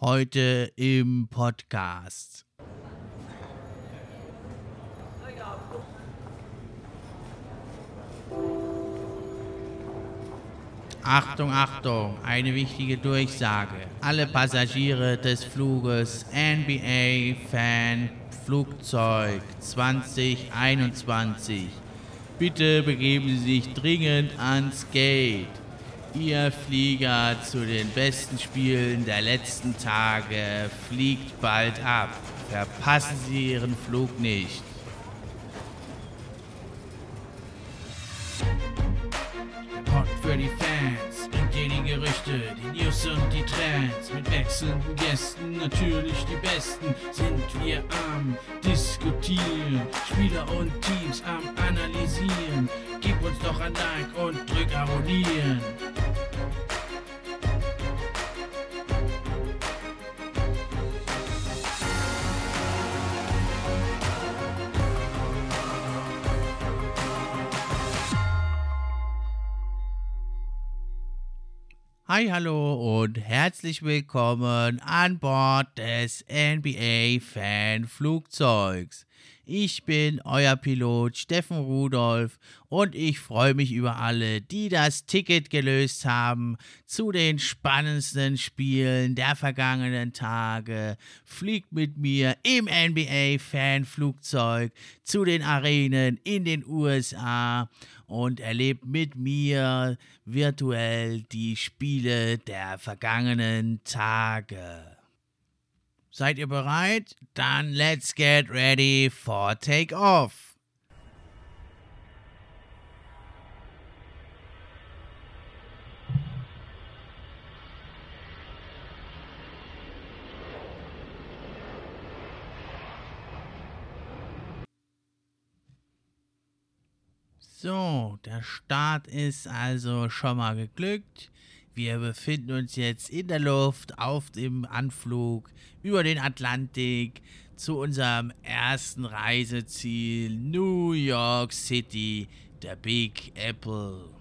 Heute im Podcast. Achtung, Achtung, eine wichtige Durchsage. Alle Passagiere des Fluges NBA Fan Flugzeug 2021, bitte begeben Sie sich dringend ans Gate. Ihr Flieger zu den besten Spielen der letzten Tage fliegt bald ab. Verpassen Sie Ihren Flug nicht. Report für die Fans, bringt die Gerüchte, die News und die Trends. Mit wechselnden Gästen, natürlich die besten, sind wir am Diskutieren. Spieler und Teams am Analysieren. Gib uns doch ein Like und drück Abonnieren. Hi, hallo und herzlich willkommen an Bord des NBA-Fan-Flugzeugs. Ich bin euer Pilot Steffen Rudolph und ich freue mich über alle, die das Ticket gelöst haben zu den spannendsten Spielen der vergangenen Tage. Fliegt mit mir im NBA-Fan-Flugzeug zu den Arenen in den USA und erlebt mit mir virtuell die Spiele der vergangenen Tage. Seid ihr bereit? Dann let's get ready for takeoff. So, der Start ist also schon mal geglückt. Wir befinden uns jetzt in der Luft auf dem Anflug über den Atlantik zu unserem ersten Reiseziel New York City, der Big Apple.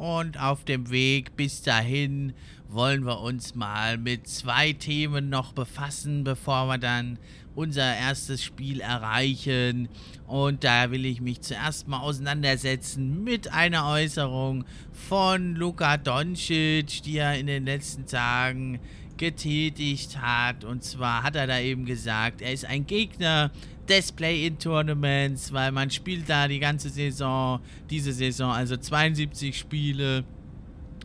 Und auf dem Weg bis dahin wollen wir uns mal mit zwei Themen noch befassen, bevor wir dann unser erstes Spiel erreichen. Und da will ich mich zuerst mal auseinandersetzen mit einer Äußerung von Luka Doncic, die er in den letzten Tagen getätigt hat. Und zwar hat er da eben gesagt, er ist ein Gegner des Play-In-Tournaments, weil man spielt da die ganze Saison, diese Saison, also 72 Spiele.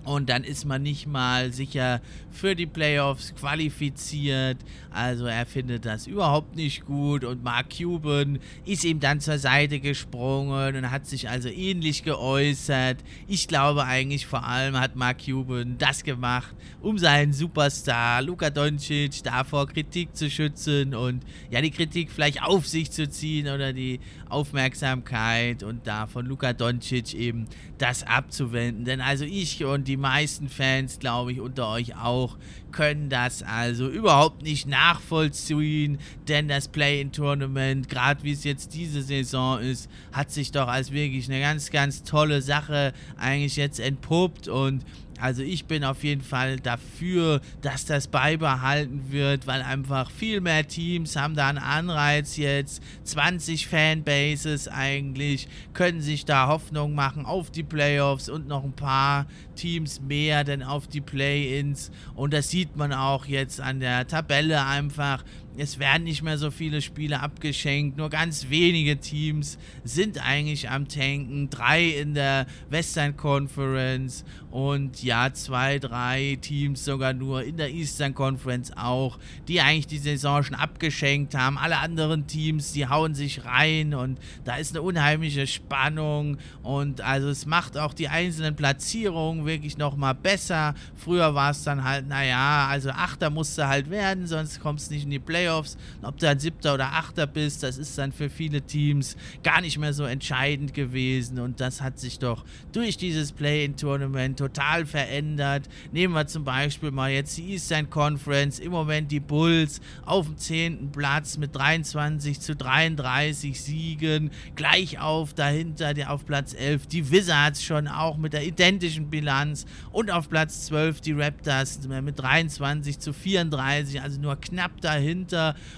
Und dann ist man nicht mal sicher für die Playoffs qualifiziert. Also er findet das überhaupt nicht gut. Und Mark Cuban ist ihm dann zur Seite gesprungen und hat sich also ähnlich geäußert. Ich glaube eigentlich vor allem hat Mark Cuban das gemacht, um seinen Superstar Luka Doncic davor Kritik zu schützen und ja die Kritik vielleicht auf sich zu ziehen oder die Aufmerksamkeit und da von Luka Doncic eben das abzuwenden. Denn also ich und die meisten Fans, glaube ich, unter euch auch, können das also überhaupt nicht nachvollziehen, denn das Play-in-Tournament, gerade wie es jetzt diese Saison ist, hat sich doch als wirklich eine ganz, ganz tolle Sache eigentlich jetzt entpuppt und also ich bin auf jeden Fall dafür, dass das beibehalten wird, weil einfach viel mehr Teams haben da einen Anreiz jetzt. 20 Fanbases eigentlich können sich da Hoffnung machen auf die Playoffs und noch ein paar Teams mehr denn auf die Play-ins. Und das sieht man auch jetzt an der Tabelle einfach es werden nicht mehr so viele Spiele abgeschenkt. Nur ganz wenige Teams sind eigentlich am Tanken. Drei in der Western Conference und ja, zwei, drei Teams sogar nur in der Eastern Conference auch, die eigentlich die Saison schon abgeschenkt haben. Alle anderen Teams, die hauen sich rein und da ist eine unheimliche Spannung und also es macht auch die einzelnen Platzierungen wirklich nochmal besser. Früher war es dann halt, naja, also Achter musste halt werden, sonst kommst du nicht in die Playoffs Playoffs. Ob du ein Siebter oder Achter bist, das ist dann für viele Teams gar nicht mehr so entscheidend gewesen. Und das hat sich doch durch dieses Play-in-Tournament total verändert. Nehmen wir zum Beispiel mal jetzt die Eastern Conference. Im Moment die Bulls auf dem 10. Platz mit 23 zu 33 Siegen. Gleich auf dahinter, der auf Platz 11 die Wizards schon auch mit der identischen Bilanz. Und auf Platz 12 die Raptors mit 23 zu 34, also nur knapp dahinter.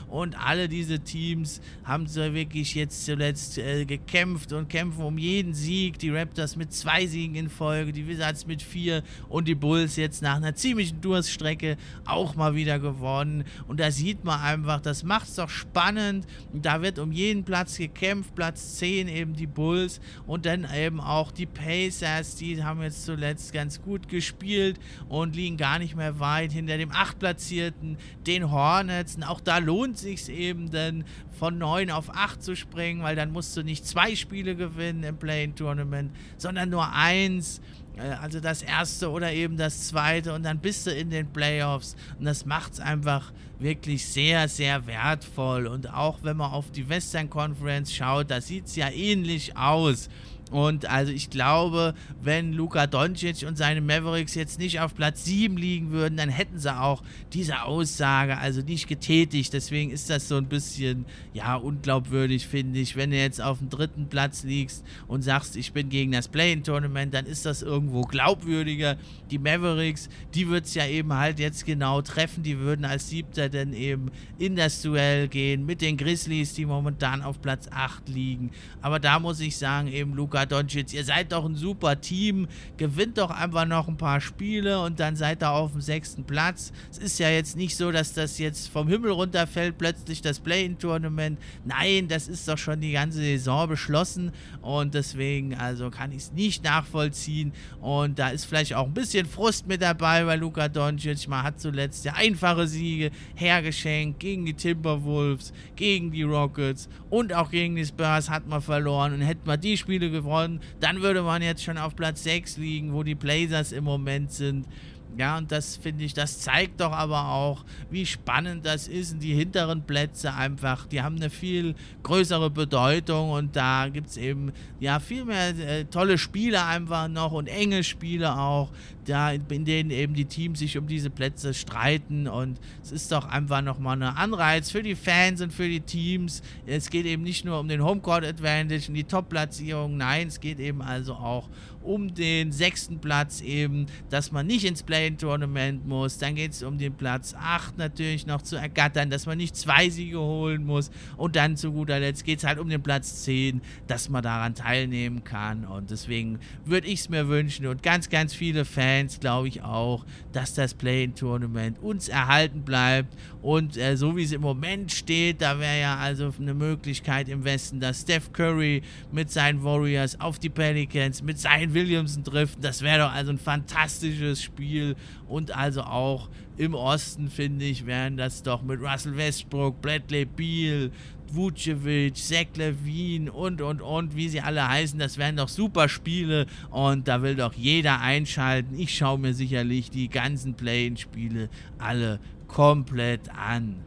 Und alle diese Teams haben so wirklich jetzt zuletzt äh, gekämpft und kämpfen um jeden Sieg. Die Raptors mit zwei Siegen in Folge, die Wizards mit vier und die Bulls jetzt nach einer ziemlichen Durststrecke auch mal wieder gewonnen. Und da sieht man einfach, das macht es doch spannend. Da wird um jeden Platz gekämpft. Platz 10 eben die Bulls und dann eben auch die Pacers, die haben jetzt zuletzt ganz gut gespielt und liegen gar nicht mehr weit hinter dem achtplatzierten, den Hornets. Und auch da lohnt sich eben dann von 9 auf 8 zu springen, weil dann musst du nicht zwei Spiele gewinnen im Play-In-Tournament, sondern nur eins. Äh, also das erste oder eben das zweite und dann bist du in den Playoffs und das macht es einfach wirklich sehr, sehr wertvoll. Und auch wenn man auf die Western Conference schaut, da sieht es ja ähnlich aus. Und also ich glaube, wenn Luka Doncic und seine Mavericks jetzt nicht auf Platz 7 liegen würden, dann hätten sie auch diese Aussage also nicht getätigt. Deswegen ist das so ein bisschen, ja, unglaubwürdig, finde ich. Wenn du jetzt auf dem dritten Platz liegst und sagst, ich bin gegen das Play-In-Tournament, dann ist das irgendwo glaubwürdiger. Die Mavericks, die wird es ja eben halt jetzt genau treffen. Die würden als Siebter dann eben in das Duell gehen mit den Grizzlies, die momentan auf Platz 8 liegen. Aber da muss ich sagen, eben Luka Luka Doncic, ihr seid doch ein super Team, gewinnt doch einfach noch ein paar Spiele und dann seid ihr auf dem sechsten Platz. Es ist ja jetzt nicht so, dass das jetzt vom Himmel runterfällt, plötzlich das Play-In-Tournament. Nein, das ist doch schon die ganze Saison beschlossen und deswegen, also kann ich es nicht nachvollziehen und da ist vielleicht auch ein bisschen Frust mit dabei bei Luka Doncic. Man hat zuletzt ja einfache Siege hergeschenkt gegen die Timberwolves, gegen die Rockets und auch gegen die Spurs hat man verloren und hätten wir die Spiele gewonnen, gewonnen. Dann würde man jetzt schon auf Platz 6 liegen, wo die Blazers im Moment sind. Ja, und das finde ich, das zeigt doch aber auch, wie spannend das ist. Und die hinteren Plätze einfach, die haben eine viel größere Bedeutung und da gibt es eben ja viel mehr äh, tolle Spiele einfach noch und enge Spiele auch, da, in denen eben die Teams sich um diese Plätze streiten und es ist doch einfach nochmal ein Anreiz für die Fans und für die Teams. Es geht eben nicht nur um den Homecourt Advantage und die Top-Platzierung, nein, es geht eben also auch um den sechsten Platz eben, dass man nicht ins Play-In-Tournament muss. Dann geht es um den Platz 8 natürlich noch zu ergattern, dass man nicht zwei Siege holen muss. Und dann zu guter Letzt geht es halt um den Platz 10, dass man daran teilnehmen kann. Und deswegen würde ich es mir wünschen und ganz, ganz viele Fans, glaube ich auch, dass das Play-In-Tournament uns erhalten bleibt. Und äh, so wie es im Moment steht, da wäre ja also eine Möglichkeit im Westen, dass Steph Curry mit seinen Warriors auf die Pelicans, mit seinen Williamson trifft. Das wäre doch also ein fantastisches Spiel. Und also auch im Osten, finde ich, wären das doch mit Russell Westbrook, Bradley Beal, Vucevic, Zach Levine und, und, und, wie sie alle heißen. Das wären doch super Spiele und da will doch jeder einschalten. Ich schaue mir sicherlich die ganzen Play-In-Spiele alle komplett an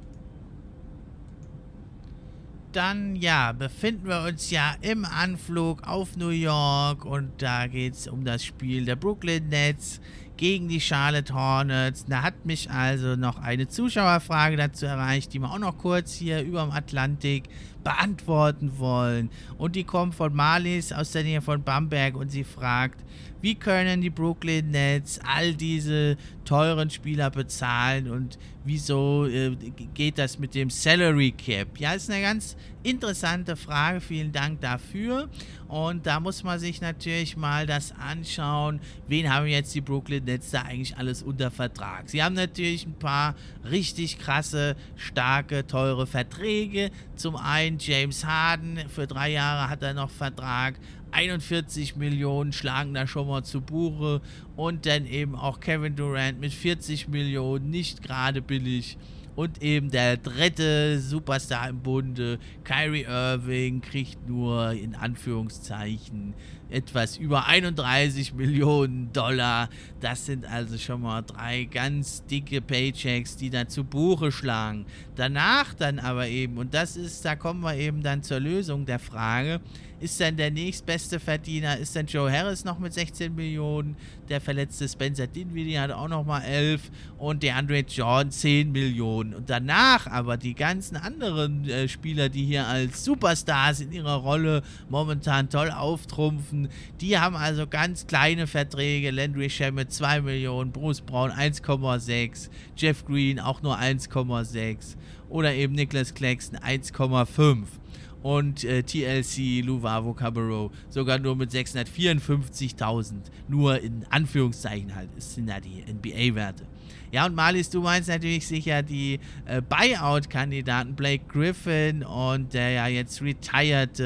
dann ja, befinden wir uns ja im Anflug auf New York und da geht es um das Spiel der Brooklyn Nets gegen die Charlotte Hornets. Da hat mich also noch eine Zuschauerfrage dazu erreicht, die wir auch noch kurz hier über dem Atlantik beantworten wollen. Und die kommt von Marlies aus der Nähe von Bamberg und sie fragt, wie können die Brooklyn Nets all diese teuren Spieler bezahlen und wieso äh, geht das mit dem Salary Cap? Ja, ist eine ganz interessante Frage. Vielen Dank dafür. Und da muss man sich natürlich mal das anschauen, wen haben jetzt die Brooklyn Nets da eigentlich alles unter Vertrag. Sie haben natürlich ein paar richtig krasse, starke, teure Verträge. Zum einen James Harden, für drei Jahre hat er noch Vertrag. 41 Millionen schlagen da schon mal zu Buche und dann eben auch Kevin Durant mit 40 Millionen, nicht gerade billig. Und eben der dritte Superstar im Bunde, Kyrie Irving, kriegt nur in Anführungszeichen etwas über 31 Millionen Dollar. Das sind also schon mal drei ganz dicke Paychecks, die da zu Buche schlagen. Danach dann aber eben, und das ist, da kommen wir eben dann zur Lösung der Frage, ist denn der nächstbeste Verdiener, ist denn Joe Harris noch mit 16 Millionen, der verletzte Spencer Dinwiddie hat auch noch mal 11 und der Andre Jordan 10 Millionen. Und danach aber die ganzen anderen äh, Spieler, die hier als Superstars in ihrer Rolle momentan toll auftrumpfen, die haben also ganz kleine Verträge. Landry Shamet 2 Millionen, Bruce Brown 1,6, Jeff Green auch nur 1,6 oder eben Nicholas Claxton 1,5 und äh, TLC Luvavo Cabarro sogar nur mit 654.000. Nur in Anführungszeichen halt, das sind ja die NBA-Werte. Ja, und Marlies, du meinst natürlich sicher die äh, Buyout-Kandidaten Blake Griffin und der ja jetzt retired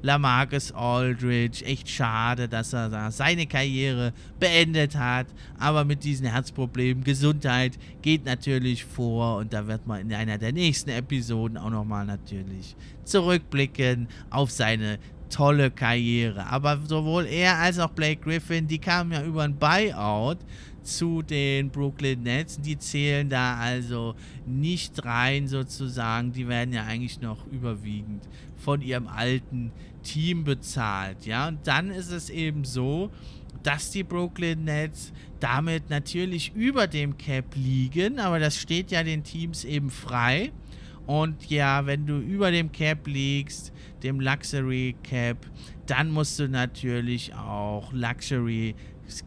Lamarcus Aldridge. Echt schade, dass er da seine Karriere beendet hat. Aber mit diesen Herzproblemen, Gesundheit geht natürlich vor und da wird man in einer der nächsten Episoden auch nochmal natürlich zurückblicken auf seine tolle Karriere. Aber sowohl er als auch Blake Griffin, die kamen ja über ein Buyout zu den Brooklyn Nets. Die zählen da also nicht rein sozusagen. Die werden ja eigentlich noch überwiegend von ihrem alten Team bezahlt. Ja, und dann ist es eben so, dass die Brooklyn Nets damit natürlich über dem Cap liegen, aber das steht ja den Teams eben frei. Und ja, wenn du über dem Cap liegst, dem Luxury Cap, dann musst du natürlich auch Luxury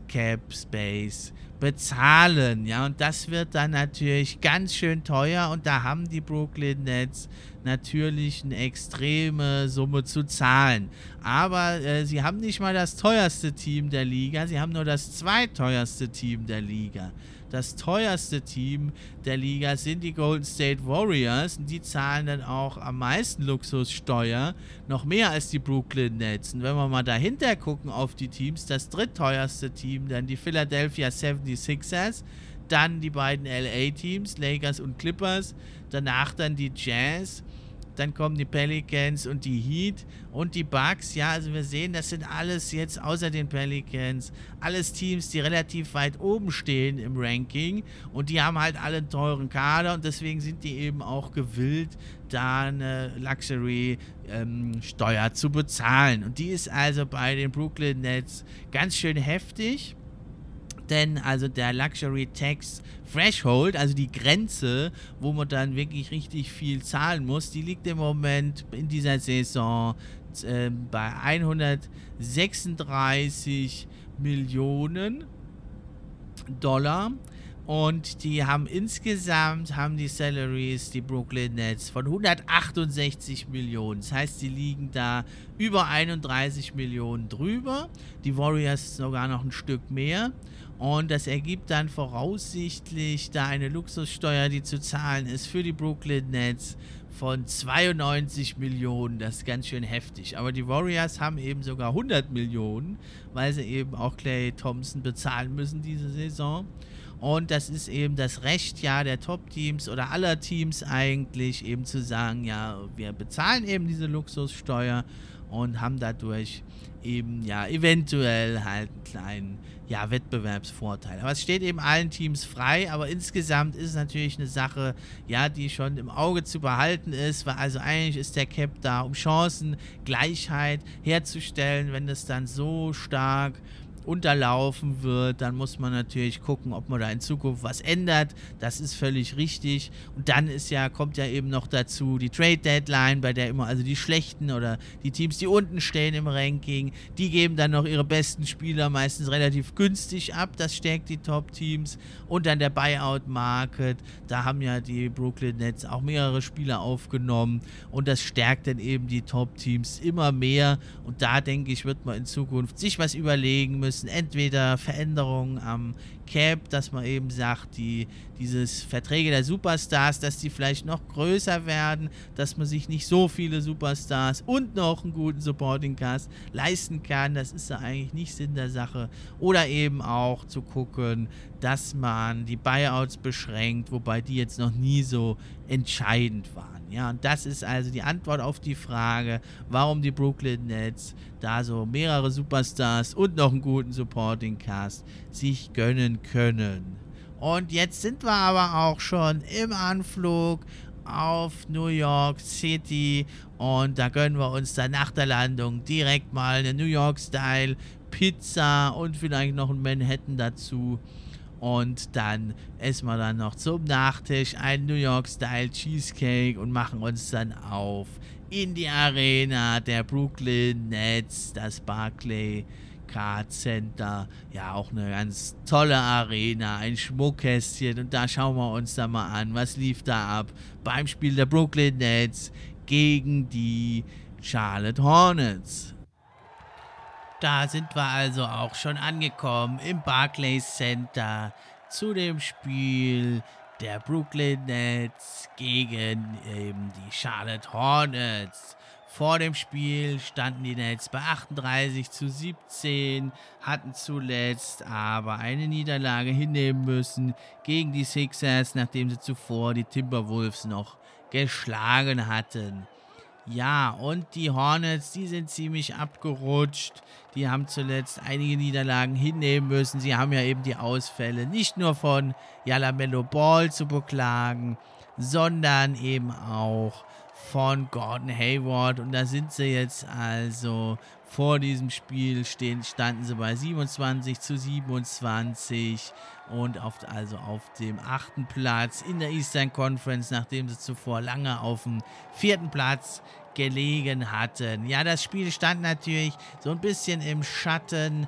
Cap Space bezahlen. Ja, und das wird dann natürlich ganz schön teuer und da haben die Brooklyn Nets natürlich eine extreme Summe zu zahlen. Aber äh, sie haben nicht mal das teuerste Team der Liga, sie haben nur das zweiteuerste Team der Liga das teuerste Team der Liga sind die Golden State Warriors. Und die zahlen dann auch am meisten Luxussteuer, noch mehr als die Brooklyn Nets. Und wenn wir mal dahinter gucken auf die Teams, das drittteuerste Team, dann die Philadelphia 76ers, dann die beiden LA-Teams, Lakers und Clippers, danach dann die Jazz dann kommen die Pelicans und die Heat und die Bucks. Ja, also wir sehen, das sind alles jetzt außer den Pelicans, alles Teams, die relativ weit oben stehen im Ranking und die haben halt alle einen teuren Kader und deswegen sind die eben auch gewillt, da eine Luxury-Steuer ähm, zu bezahlen. Und die ist also bei den Brooklyn Nets ganz schön heftig denn also der Luxury Tax Threshold, also die Grenze, wo man dann wirklich richtig viel zahlen muss, die liegt im Moment in dieser Saison äh, bei 136 Millionen Dollar. Und die haben insgesamt, haben die Salaries, die Brooklyn Nets, von 168 Millionen. Das heißt, sie liegen da über 31 Millionen drüber. Die Warriors sogar noch ein Stück mehr. Und das ergibt dann voraussichtlich da eine Luxussteuer, die zu zahlen ist für die Brooklyn Nets von 92 Millionen. Das ist ganz schön heftig. Aber die Warriors haben eben sogar 100 Millionen, weil sie eben auch Clay Thompson bezahlen müssen diese Saison. Und das ist eben das Recht ja der Top-Teams oder aller Teams eigentlich eben zu sagen, ja, wir bezahlen eben diese Luxussteuer und haben dadurch eben ja eventuell halt einen kleinen ja, Wettbewerbsvorteil. Aber es steht eben allen Teams frei, aber insgesamt ist es natürlich eine Sache, ja, die schon im Auge zu behalten ist, weil also eigentlich ist der Cap da, um Chancengleichheit herzustellen, wenn es dann so stark unterlaufen wird, dann muss man natürlich gucken, ob man da in Zukunft was ändert. Das ist völlig richtig. Und dann ist ja, kommt ja eben noch dazu die Trade Deadline, bei der immer also die schlechten oder die Teams, die unten stehen im Ranking, die geben dann noch ihre besten Spieler meistens relativ günstig ab. Das stärkt die Top-Teams. Und dann der Buyout-Market. Da haben ja die Brooklyn Nets auch mehrere Spieler aufgenommen. Und das stärkt dann eben die Top-Teams immer mehr. Und da denke ich, wird man in Zukunft sich was überlegen müssen müssen. Entweder Veränderungen am Cap, dass man eben sagt, die, dieses Verträge der Superstars, dass die vielleicht noch größer werden, dass man sich nicht so viele Superstars und noch einen guten Supporting Cast leisten kann. Das ist ja eigentlich nicht Sinn der Sache. Oder eben auch zu gucken, dass man die Buyouts beschränkt, wobei die jetzt noch nie so entscheidend waren. Ja, und das ist also die Antwort auf die Frage, warum die Brooklyn Nets da so mehrere Superstars und noch einen guten Supporting Cast sich gönnen können. Und jetzt sind wir aber auch schon im Anflug auf New York City und da gönnen wir uns dann nach der Landung direkt mal eine New York-Style Pizza und vielleicht noch ein Manhattan dazu. Und dann essen wir dann noch zum Nachtisch ein New York-Style Cheesecake und machen uns dann auf in die Arena der Brooklyn Nets, das Barclay Card Center. Ja, auch eine ganz tolle Arena, ein Schmuckkästchen. Und da schauen wir uns da mal an, was lief da ab beim Spiel der Brooklyn Nets gegen die Charlotte Hornets. Da sind wir also auch schon angekommen im Barclays Center zu dem Spiel der Brooklyn Nets gegen eben die Charlotte Hornets. Vor dem Spiel standen die Nets bei 38 zu 17, hatten zuletzt aber eine Niederlage hinnehmen müssen gegen die Sixers, nachdem sie zuvor die Timberwolves noch geschlagen hatten. Ja, und die Hornets, die sind ziemlich abgerutscht. Die haben zuletzt einige Niederlagen hinnehmen müssen. Sie haben ja eben die Ausfälle nicht nur von Yalamello Ball zu beklagen, sondern eben auch von Gordon Hayward. Und da sind sie jetzt also vor diesem Spiel stehen, standen sie bei 27 zu 27 und auf, also auf dem achten Platz in der Eastern Conference, nachdem sie zuvor lange auf dem vierten Platz gelegen hatten. Ja, das Spiel stand natürlich so ein bisschen im Schatten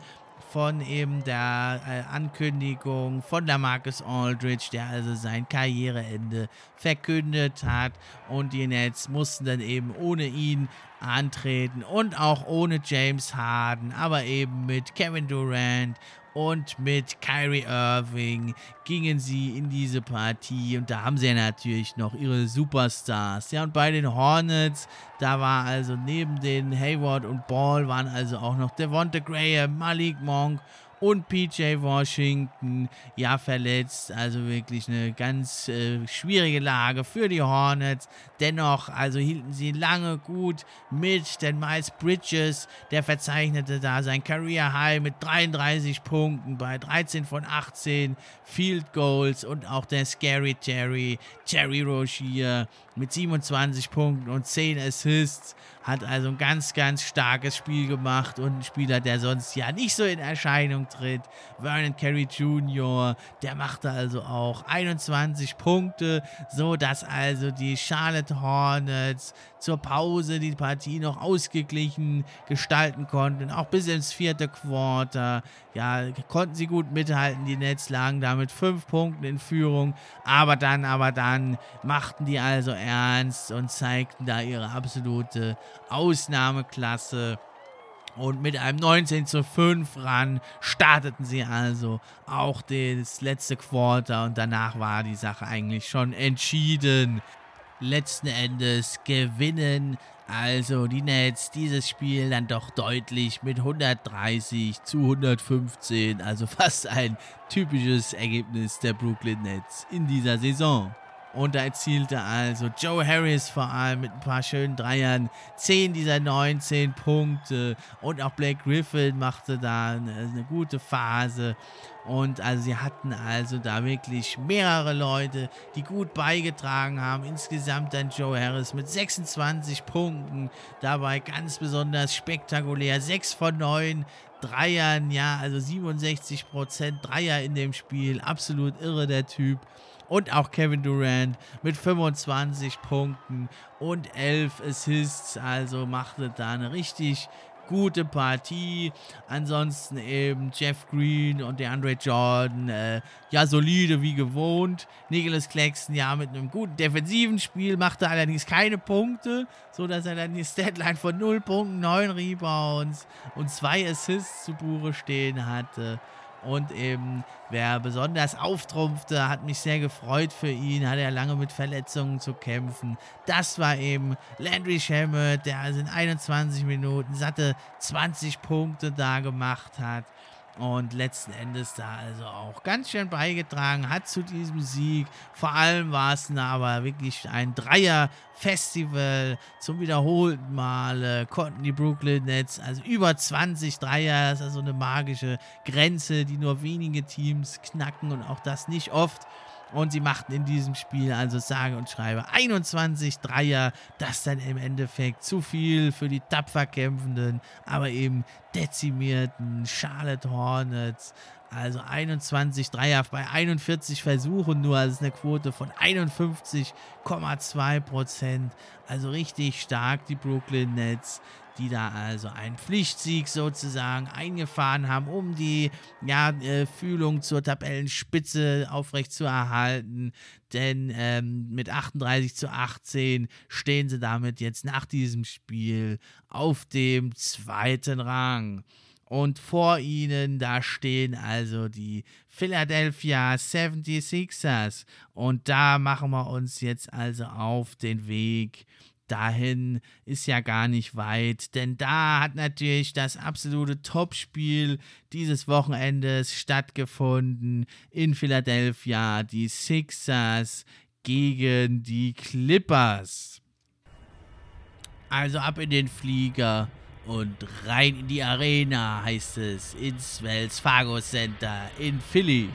von eben der äh, Ankündigung von der Marcus Aldridge, der also sein Karriereende verkündet hat. Und die Nets mussten dann eben ohne ihn antreten und auch ohne James Harden, aber eben mit Kevin Durant und mit Kyrie Irving gingen sie in diese Partie und da haben sie ja natürlich noch ihre Superstars. Ja, und bei den Hornets, da war also neben den Hayward und Ball waren also auch noch Devonta Graham, Malik Monk und PJ Washington ja verletzt. Also wirklich eine ganz äh, schwierige Lage für die Hornets. Dennoch, also hielten sie lange gut mit, denn Miles Bridges, der verzeichnete da sein Career High mit 33 Punkten bei 13 von 18 Field Goals und auch der Scary Terry, Terry Rozier mit 27 Punkten und 10 Assists hat also ein ganz, ganz starkes Spiel gemacht und ein Spieler, der sonst ja nicht so in Erscheinung tritt. Vernon Carey Jr., der machte also auch 21 Punkte, so dass also die Charlotte Hornets zur Pause die Partie noch ausgeglichen gestalten konnten, auch bis ins vierte Quarter. Ja, konnten sie gut mithalten, die Nets lagen da mit fünf Punkten in Führung, aber dann, aber dann machten die also ernst und zeigten da ihre absolute Ausnahmeklasse. Und mit einem 19 zu 5 ran starteten sie also auch das letzte Quarter und danach war die Sache eigentlich schon entschieden. Letzten Endes gewinnen also die Nets dieses Spiel dann doch deutlich mit 130 zu 115, also fast ein typisches Ergebnis der Brooklyn Nets in dieser Saison. Und da erzielte also Joe Harris vor allem mit ein paar schönen Dreiern 10 dieser 19 Punkte. Und auch Blake Griffin machte da eine, eine gute Phase. Und also sie hatten also da wirklich mehrere Leute, die gut beigetragen haben. Insgesamt dann Joe Harris mit 26 Punkten. Dabei ganz besonders spektakulär. 6 von 9 Dreiern, ja, also 67% Dreier in dem Spiel. Absolut irre der Typ und auch Kevin Durant mit 25 Punkten und 11 Assists. Also machte da eine richtig gute Partie. Ansonsten eben Jeff Green und der Andre Jordan, äh, ja, solide wie gewohnt. Nicholas Claxton, ja, mit einem guten defensiven Spiel, machte allerdings keine Punkte, sodass er dann die Statline von 0 Punkten, 9 Rebounds und 2 Assists zu Buche stehen hatte. Und eben, wer besonders auftrumpfte, hat mich sehr gefreut für ihn, hatte ja lange mit Verletzungen zu kämpfen. Das war eben Landry Shamet, der also in 21 Minuten satte 20 Punkte da gemacht hat und letzten Endes da also auch ganz schön beigetragen hat zu diesem Sieg. Vor allem war es aber wirklich ein Dreier-Festival zum wiederholten Male. Konnten die Brooklyn Nets also über 20 Dreier, das ist also eine magische Grenze, die nur wenige Teams knacken und auch das nicht oft. Und sie machten in diesem Spiel also sage und schreibe 21 Dreier. Das dann im Endeffekt zu viel für die tapfer kämpfenden, aber eben dezimierten Charlotte Hornets. Also 21 Dreier bei 41 Versuchen nur. Ist eine Quote von 51,2 Prozent. Also richtig stark die Brooklyn Nets die da also einen Pflichtsieg sozusagen eingefahren haben, um die ja, äh, Fühlung zur Tabellenspitze aufrechtzuerhalten. Denn ähm, mit 38 zu 18 stehen sie damit jetzt nach diesem Spiel auf dem zweiten Rang. Und vor ihnen, da stehen also die Philadelphia 76ers. Und da machen wir uns jetzt also auf den Weg dahin ist ja gar nicht weit, denn da hat natürlich das absolute Topspiel dieses Wochenendes stattgefunden in Philadelphia, die Sixers gegen die Clippers. Also ab in den Flieger und rein in die Arena heißt es ins Wells Fargo Center in Philly.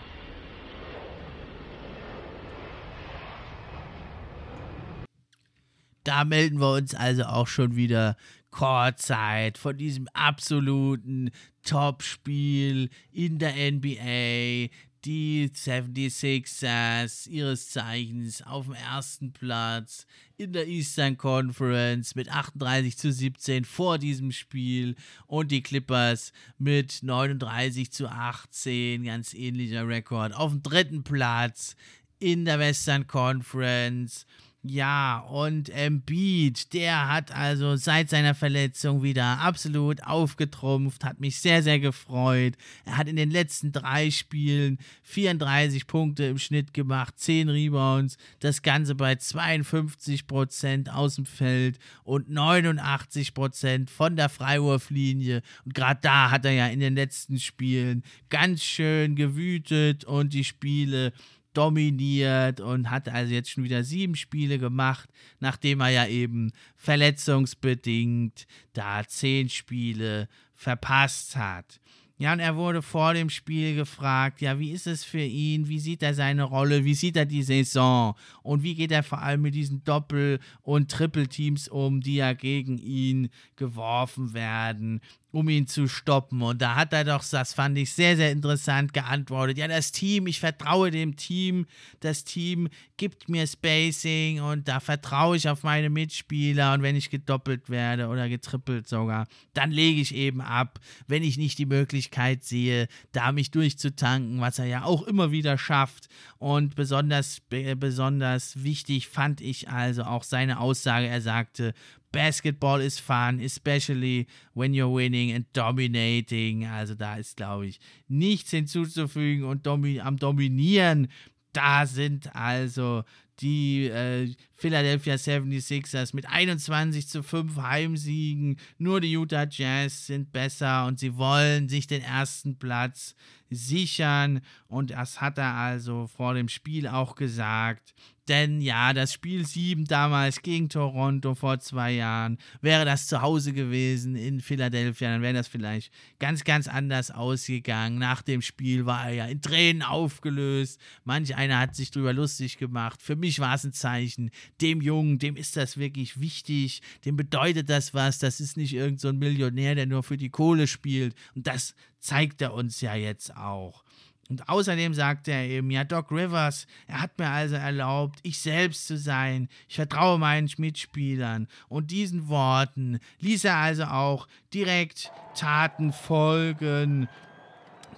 Da melden wir uns also auch schon wieder. Chorzeit von diesem absoluten Top-Spiel in der NBA. Die 76ers ihres Zeichens auf dem ersten Platz in der Eastern Conference mit 38 zu 17 vor diesem Spiel. Und die Clippers mit 39 zu 18, ganz ähnlicher Rekord, auf dem dritten Platz in der Western Conference ja, und Embiid, der hat also seit seiner Verletzung wieder absolut aufgetrumpft, hat mich sehr, sehr gefreut. Er hat in den letzten drei Spielen 34 Punkte im Schnitt gemacht, 10 Rebounds, das Ganze bei 52% aus dem Feld und 89% von der Freiwurflinie. Und gerade da hat er ja in den letzten Spielen ganz schön gewütet und die Spiele dominiert und hat also jetzt schon wieder sieben Spiele gemacht, nachdem er ja eben verletzungsbedingt da zehn Spiele verpasst hat. Ja, und er wurde vor dem Spiel gefragt, ja, wie ist es für ihn, wie sieht er seine Rolle, wie sieht er die Saison? Und wie geht er vor allem mit diesen Doppel- und Triple-Teams um, die ja gegen ihn geworfen werden um ihn zu stoppen. Und da hat er doch, das fand ich sehr, sehr interessant, geantwortet. Ja, das Team, ich vertraue dem Team. Das Team gibt mir Spacing und da vertraue ich auf meine Mitspieler. Und wenn ich gedoppelt werde oder getrippelt sogar, dann lege ich eben ab, wenn ich nicht die Möglichkeit sehe, da mich durchzutanken, was er ja auch immer wieder schafft. Und besonders, besonders wichtig fand ich also auch seine Aussage. Er sagte, Basketball is fun, especially when you're winning and dominating. Also da ist, glaube ich, nichts hinzuzufügen und domi am Dominieren. Da sind also die äh, Philadelphia 76ers mit 21 zu 5 Heimsiegen. Nur die Utah Jazz sind besser und sie wollen sich den ersten Platz sichern. Und das hat er also vor dem Spiel auch gesagt. Denn ja, das Spiel 7 damals gegen Toronto vor zwei Jahren, wäre das zu Hause gewesen in Philadelphia, dann wäre das vielleicht ganz, ganz anders ausgegangen. Nach dem Spiel war er ja in Tränen aufgelöst. Manch einer hat sich drüber lustig gemacht. Für mich war es ein Zeichen, dem Jungen, dem ist das wirklich wichtig, dem bedeutet das was. Das ist nicht irgendein so Millionär, der nur für die Kohle spielt. Und das zeigt er uns ja jetzt auch. Und außerdem sagte er eben, ja, Doc Rivers, er hat mir also erlaubt, ich selbst zu sein. Ich vertraue meinen Mitspielern. Und diesen Worten ließ er also auch direkt Taten folgen.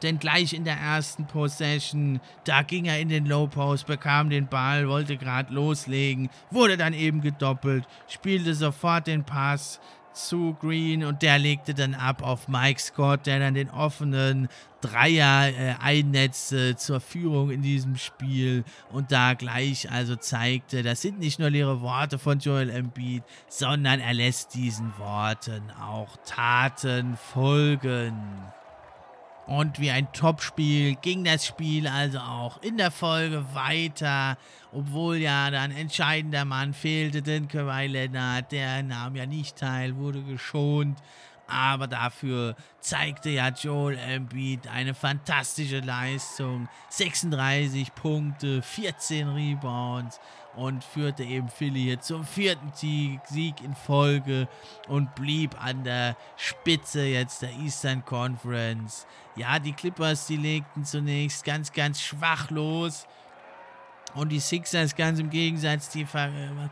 Denn gleich in der ersten Possession, da ging er in den Low Post, bekam den Ball, wollte gerade loslegen, wurde dann eben gedoppelt, spielte sofort den Pass zu Green und der legte dann ab auf Mike Scott, der dann den offenen Dreier äh, einnetzte zur Führung in diesem Spiel und da gleich also zeigte, das sind nicht nur leere Worte von Joel Embiid, sondern er lässt diesen Worten auch Taten folgen. Und wie ein Topspiel ging das Spiel also auch in der Folge weiter, obwohl ja dann entscheidender Mann fehlte, denn Kawhi Leonard, der nahm ja nicht teil, wurde geschont. Aber dafür zeigte ja Joel Embiid eine fantastische Leistung. 36 Punkte, 14 Rebounds und führte eben Philly hier zum vierten Sieg in Folge und blieb an der Spitze jetzt der Eastern Conference. Ja, die Clippers, die legten zunächst ganz, ganz schwach los und die Sixers ganz im Gegensatz, die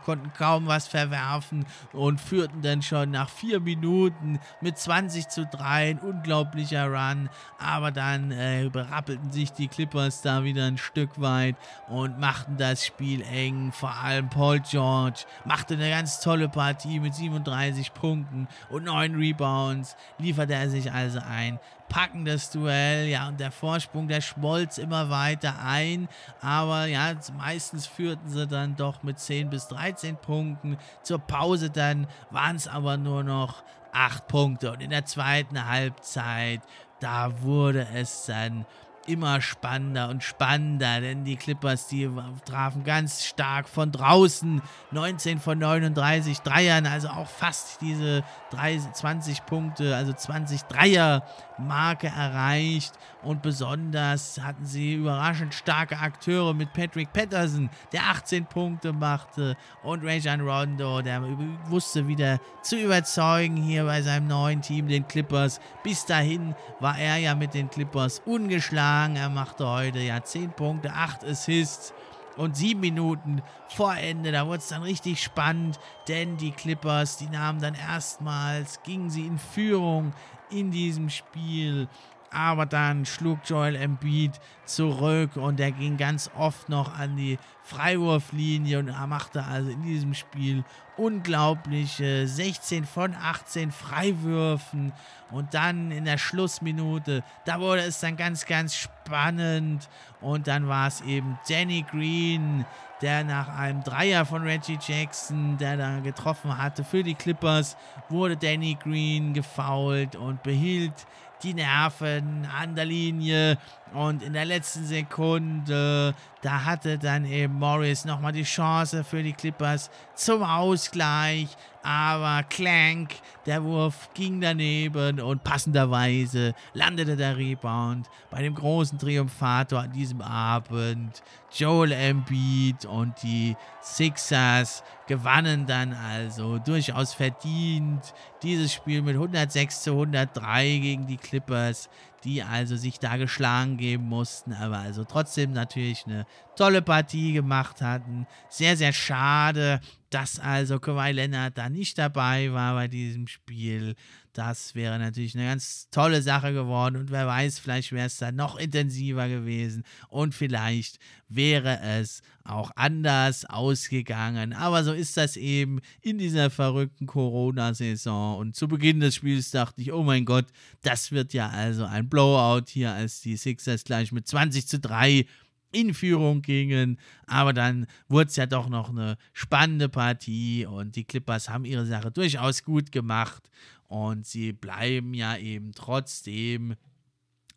konnten kaum was verwerfen und führten dann schon nach vier Minuten mit 20 zu 3. Ein unglaublicher Run. Aber dann äh, berappelten sich die Clippers da wieder ein Stück weit und machten das Spiel eng. Vor allem Paul George machte eine ganz tolle Partie mit 37 Punkten und 9 Rebounds. Lieferte er sich also ein packendes Duell, ja, und der Vorsprung, der schmolz immer weiter ein, aber ja, meistens führten sie dann doch mit 10 bis 13 Punkten. Zur Pause dann waren es aber nur noch 8 Punkte und in der zweiten Halbzeit, da wurde es dann immer spannender und spannender, denn die Clippers, die trafen ganz stark von draußen. 19 von 39 Dreiern, also auch fast diese 20 Punkte, also 20 Dreier Marke erreicht. Und besonders hatten sie überraschend starke Akteure mit Patrick Patterson, der 18 Punkte machte, und Rajan Rondo, der wusste wieder zu überzeugen hier bei seinem neuen Team, den Clippers. Bis dahin war er ja mit den Clippers ungeschlagen. Er machte heute ja 10 Punkte, 8 Assists und sieben Minuten vor Ende, da wurde es dann richtig spannend, denn die Clippers, die nahmen dann erstmals, gingen sie in Führung in diesem Spiel. Aber dann schlug Joel Embiid zurück und er ging ganz oft noch an die Freiwurflinie und er machte also in diesem Spiel unglaubliche 16 von 18 Freiwürfen und dann in der Schlussminute, da wurde es dann ganz, ganz spannend und dann war es eben Danny Green, der nach einem Dreier von Reggie Jackson, der da getroffen hatte für die Clippers, wurde Danny Green gefoult und behielt die Nerven an der Linie und in der letzten Sekunde, da hatte dann eben Morris nochmal die Chance für die Clippers zum Ausgleich. Aber Clank, der Wurf ging daneben und passenderweise landete der Rebound bei dem großen Triumphator an diesem Abend. Joel Embiid und die Sixers gewannen dann also durchaus verdient dieses Spiel mit 106 zu 103 gegen die Clippers die also sich da geschlagen geben mussten, aber also trotzdem natürlich eine tolle Partie gemacht hatten. Sehr, sehr schade, dass also Kawhi Leonard da nicht dabei war bei diesem Spiel. Das wäre natürlich eine ganz tolle Sache geworden und wer weiß, vielleicht wäre es dann noch intensiver gewesen und vielleicht wäre es auch anders ausgegangen. Aber so ist das eben in dieser verrückten Corona-Saison. Und zu Beginn des Spiels dachte ich, oh mein Gott, das wird ja also ein Blowout hier, als die Sixers gleich mit 20 zu 3 in Führung gingen. Aber dann wurde es ja doch noch eine spannende Partie und die Clippers haben ihre Sache durchaus gut gemacht. Und sie bleiben ja eben trotzdem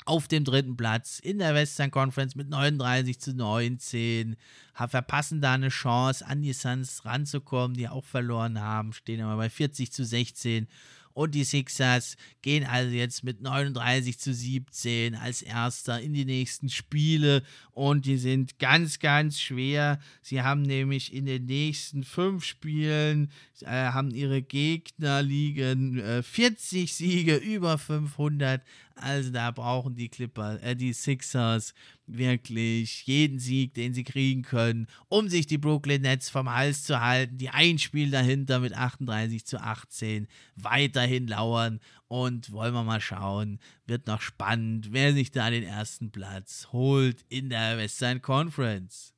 auf dem dritten Platz in der Western Conference mit 39 zu 19. Verpassen da eine Chance, an die Suns ranzukommen, die auch verloren haben, stehen aber bei 40 zu 16 und die Sixers gehen also jetzt mit 39 zu 17 als Erster in die nächsten Spiele. Und die sind ganz, ganz schwer. Sie haben nämlich in den nächsten fünf Spielen, äh, haben ihre Gegner liegen äh, 40 Siege über 500. Also da brauchen die Clipper, äh, die Sixers wirklich jeden Sieg, den sie kriegen können, um sich die Brooklyn Nets vom Hals zu halten. Die ein Spiel dahinter mit 38 zu 18 weiterhin lauern. Und wollen wir mal schauen, wird noch spannend, wer sich da den ersten Platz holt in der Western Conference.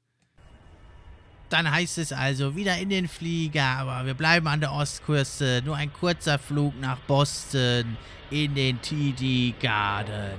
Dann heißt es also wieder in den Flieger, aber wir bleiben an der Ostküste. Nur ein kurzer Flug nach Boston in den TD Garden.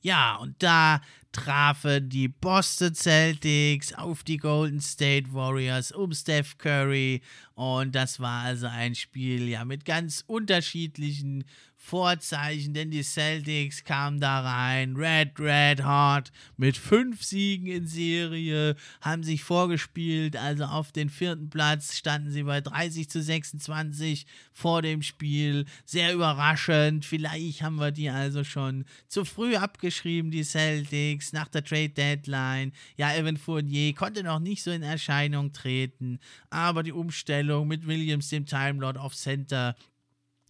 Ja, und da trafen die Boston Celtics auf die Golden State Warriors um Steph Curry und das war also ein Spiel ja mit ganz unterschiedlichen Vorzeichen, denn die Celtics kamen da rein, red, red hard, mit fünf Siegen in Serie, haben sich vorgespielt, also auf den vierten Platz standen sie bei 30 zu 26 vor dem Spiel, sehr überraschend, vielleicht haben wir die also schon zu früh abgeschrieben, die Celtics, nach der Trade Deadline, ja, Evan Fournier konnte noch nicht so in Erscheinung treten, aber die Umstellung mit Williams, dem Time Lord auf Center,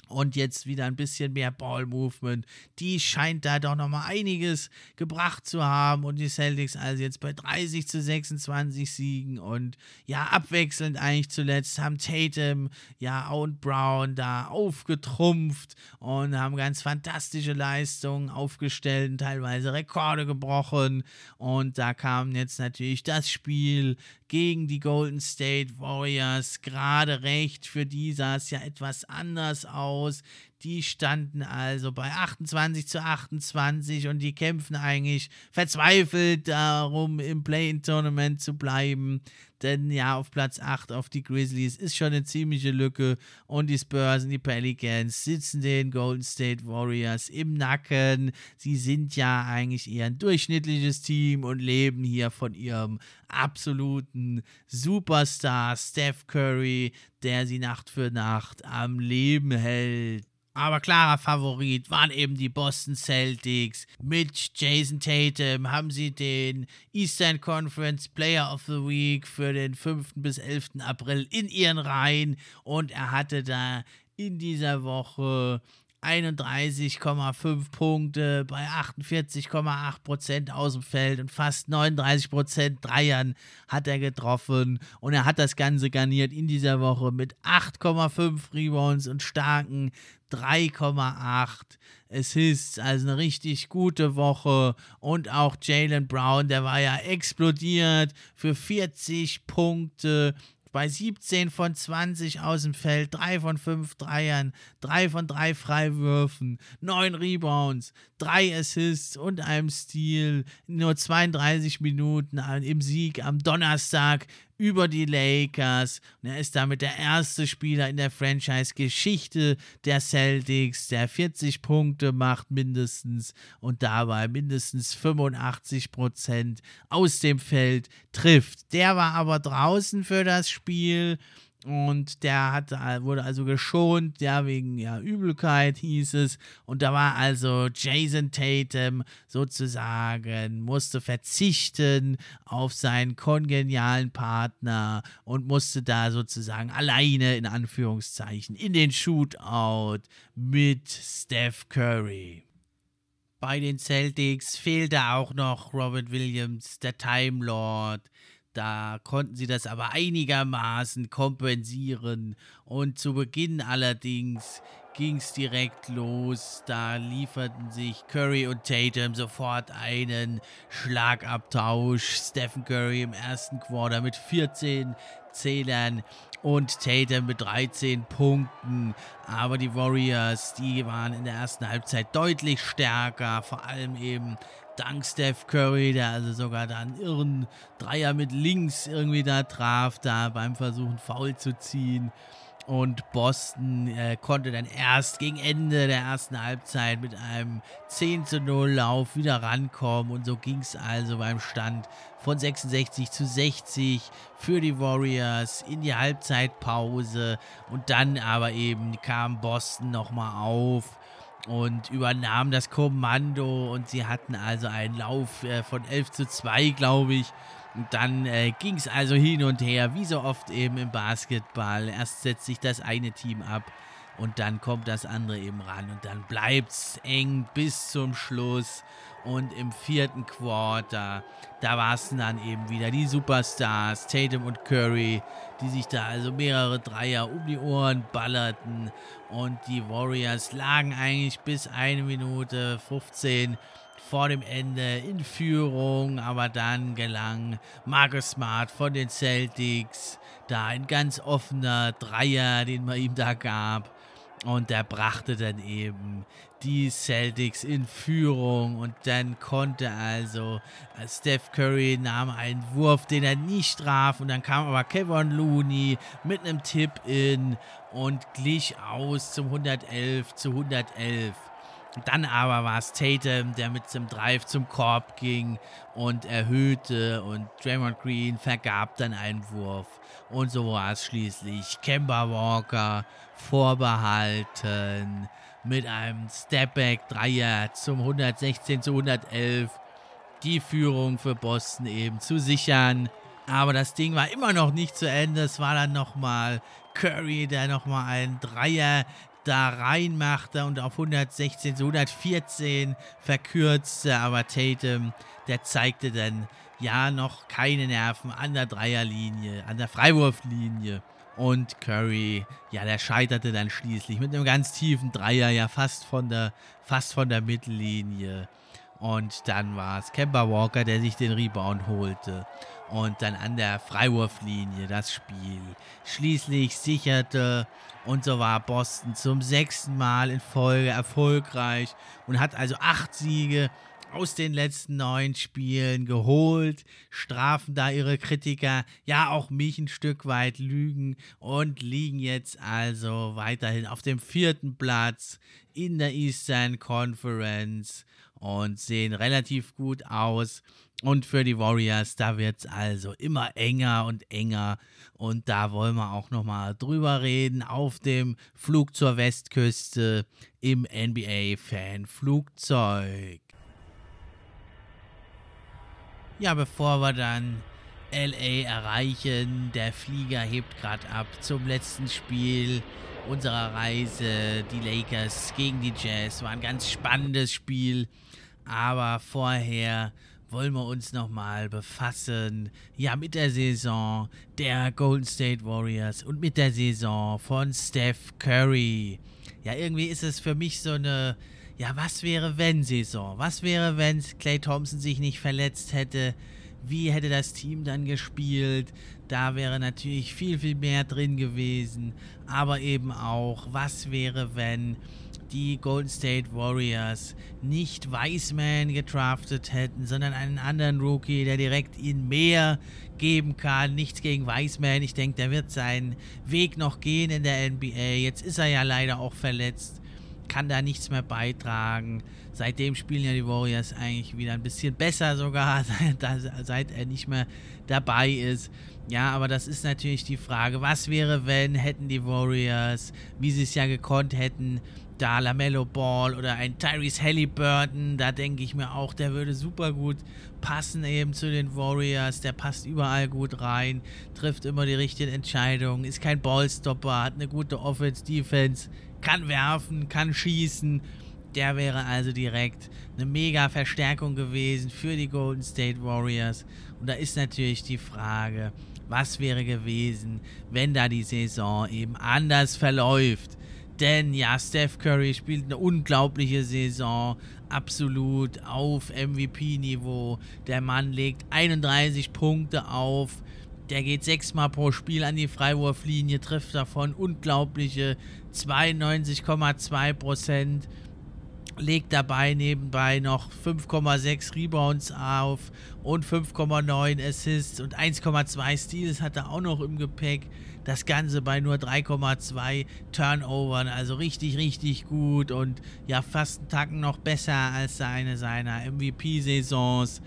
und jetzt wieder ein bisschen mehr Ball-Movement. Die scheint da doch nochmal einiges gebracht zu haben. Und die Celtics also jetzt bei 30 zu 26 Siegen. Und ja, abwechselnd eigentlich zuletzt haben Tatum, ja, und Brown da aufgetrumpft und haben ganz fantastische Leistungen aufgestellt und teilweise Rekorde gebrochen. Und da kam jetzt natürlich das Spiel gegen die Golden State Warriors gerade recht. Für die sah es ja etwas anders aus. Die standen also bei 28 zu 28 und die kämpfen eigentlich verzweifelt darum, im Play-In-Tournament zu bleiben. Denn ja, auf Platz 8 auf die Grizzlies ist schon eine ziemliche Lücke. Und die Spurs und die Pelicans sitzen den Golden State Warriors im Nacken. Sie sind ja eigentlich eher ein durchschnittliches Team und leben hier von ihrem absoluten Superstar Steph Curry, der sie Nacht für Nacht am Leben hält. Aber klarer Favorit waren eben die Boston Celtics. Mit Jason Tatum haben sie den Eastern Conference Player of the Week für den 5. bis 11. April in ihren Reihen. Und er hatte da in dieser Woche 31,5 Punkte bei 48,8% aus dem Feld und fast 39% Dreiern hat er getroffen. Und er hat das Ganze garniert in dieser Woche mit 8,5 Rebounds und starken 3,8 Assists, also eine richtig gute Woche. Und auch Jalen Brown, der war ja explodiert für 40 Punkte bei 17 von 20 aus dem Feld, 3 von 5 Dreiern, 3 von 3 Freiwürfen, 9 Rebounds, 3 Assists und einem Steal, nur 32 Minuten im Sieg am Donnerstag über die Lakers. Und er ist damit der erste Spieler in der Franchise-Geschichte der Celtics, der 40 Punkte macht mindestens und dabei mindestens 85 Prozent aus dem Feld trifft. Der war aber draußen für das Spiel und der hat, wurde also geschont, ja, wegen ja, Übelkeit hieß es. Und da war also Jason Tatum sozusagen, musste verzichten auf seinen kongenialen Partner und musste da sozusagen alleine in Anführungszeichen in den Shootout mit Steph Curry. Bei den Celtics fehlte auch noch Robert Williams, der Time Lord da konnten sie das aber einigermaßen kompensieren. Und zu Beginn allerdings ging es direkt los. Da lieferten sich Curry und Tatum sofort einen Schlagabtausch. Stephen Curry im ersten Quarter mit 14 Zählern und Tatum mit 13 Punkten. Aber die Warriors, die waren in der ersten Halbzeit deutlich stärker, vor allem eben dank Steph Curry, der also sogar da einen irren Dreier mit links irgendwie da traf, da beim Versuchen faul zu ziehen. Und Boston äh, konnte dann erst gegen Ende der ersten Halbzeit mit einem 10 zu 0 Lauf wieder rankommen. Und so ging es also beim Stand von 66 zu 60 für die Warriors in die Halbzeitpause. Und dann aber eben kam Boston nochmal auf und übernahm das Kommando und sie hatten also einen Lauf äh, von 11 zu 2, glaube ich. Und dann äh, ging es also hin und her, wie so oft eben im Basketball. Erst setzt sich das eine Team ab und dann kommt das andere eben ran und dann bleibt es eng bis zum Schluss. Und im vierten Quarter, da war es dann eben wieder die Superstars, Tatum und Curry, die sich da also mehrere Dreier um die Ohren ballerten. Und die Warriors lagen eigentlich bis eine Minute 15 vor dem Ende in Führung, aber dann gelang Marcus Smart von den Celtics da ein ganz offener Dreier, den man ihm da gab. Und der brachte dann eben die Celtics in Führung und dann konnte also äh, Steph Curry nahm einen Wurf, den er nicht traf und dann kam aber Kevin Looney mit einem Tip-In und glich aus zum 111 zu 111. Dann aber war es Tatum, der mit dem Drive zum Korb ging und erhöhte und Draymond Green vergab dann einen Wurf. Und so war es schließlich. Kemba Walker vorbehalten mit einem Stepback-Dreier zum 116 zu 111 die Führung für Boston eben zu sichern. Aber das Ding war immer noch nicht zu Ende. Es war dann nochmal Curry, der nochmal einen Dreier da reinmachte und auf 116 zu 114 verkürzte. Aber Tatum, der zeigte dann ja noch keine Nerven an der Dreierlinie, an der Freiwurflinie. Und Curry, ja, der scheiterte dann schließlich mit einem ganz tiefen Dreier, ja fast von der, fast von der Mittellinie. Und dann war es Kemba Walker, der sich den Rebound holte. Und dann an der Freiwurflinie das Spiel. Schließlich sicherte und so war Boston zum sechsten Mal in Folge erfolgreich und hat also acht Siege aus den letzten neun Spielen geholt, strafen da ihre Kritiker, ja auch mich ein Stück weit lügen und liegen jetzt also weiterhin auf dem vierten Platz in der Eastern Conference und sehen relativ gut aus. Und für die Warriors, da wird es also immer enger und enger. Und da wollen wir auch nochmal drüber reden auf dem Flug zur Westküste im NBA-Fan-Flugzeug. Ja, bevor wir dann LA erreichen, der Flieger hebt gerade ab zum letzten Spiel unserer Reise. Die Lakers gegen die Jazz war ein ganz spannendes Spiel, aber vorher wollen wir uns nochmal befassen, ja, mit der Saison der Golden State Warriors und mit der Saison von Steph Curry. Ja, irgendwie ist es für mich so eine ja, was wäre wenn Saison? Was wäre, wenn Clay Thompson sich nicht verletzt hätte? Wie hätte das Team dann gespielt? Da wäre natürlich viel, viel mehr drin gewesen. Aber eben auch, was wäre, wenn die Golden State Warriors nicht Wiseman gedraftet hätten, sondern einen anderen Rookie, der direkt ihnen mehr geben kann. Nichts gegen Wiseman. Ich denke, der wird seinen Weg noch gehen in der NBA. Jetzt ist er ja leider auch verletzt kann da nichts mehr beitragen. Seitdem spielen ja die Warriors eigentlich wieder ein bisschen besser sogar, seit er nicht mehr dabei ist. Ja, aber das ist natürlich die Frage, was wäre, wenn hätten die Warriors, wie sie es ja gekonnt hätten, da Lamello Ball oder ein Tyrese Halliburton, da denke ich mir auch, der würde super gut passen eben zu den Warriors, der passt überall gut rein, trifft immer die richtigen Entscheidungen, ist kein Ballstopper, hat eine gute Offense-Defense, kann werfen, kann schießen. Der wäre also direkt eine mega Verstärkung gewesen für die Golden State Warriors. Und da ist natürlich die Frage, was wäre gewesen, wenn da die Saison eben anders verläuft. Denn ja, Steph Curry spielt eine unglaubliche Saison, absolut auf MVP-Niveau. Der Mann legt 31 Punkte auf, der geht sechsmal pro Spiel an die Freiwurflinie, trifft davon unglaubliche 92,2 Prozent. Legt dabei nebenbei noch 5,6 Rebounds auf und 5,9 Assists und 1,2 Steals hat er auch noch im Gepäck. Das Ganze bei nur 3,2 Turnovern. Also richtig, richtig gut und ja, fast einen Tacken noch besser als seine seiner MVP-Saisons.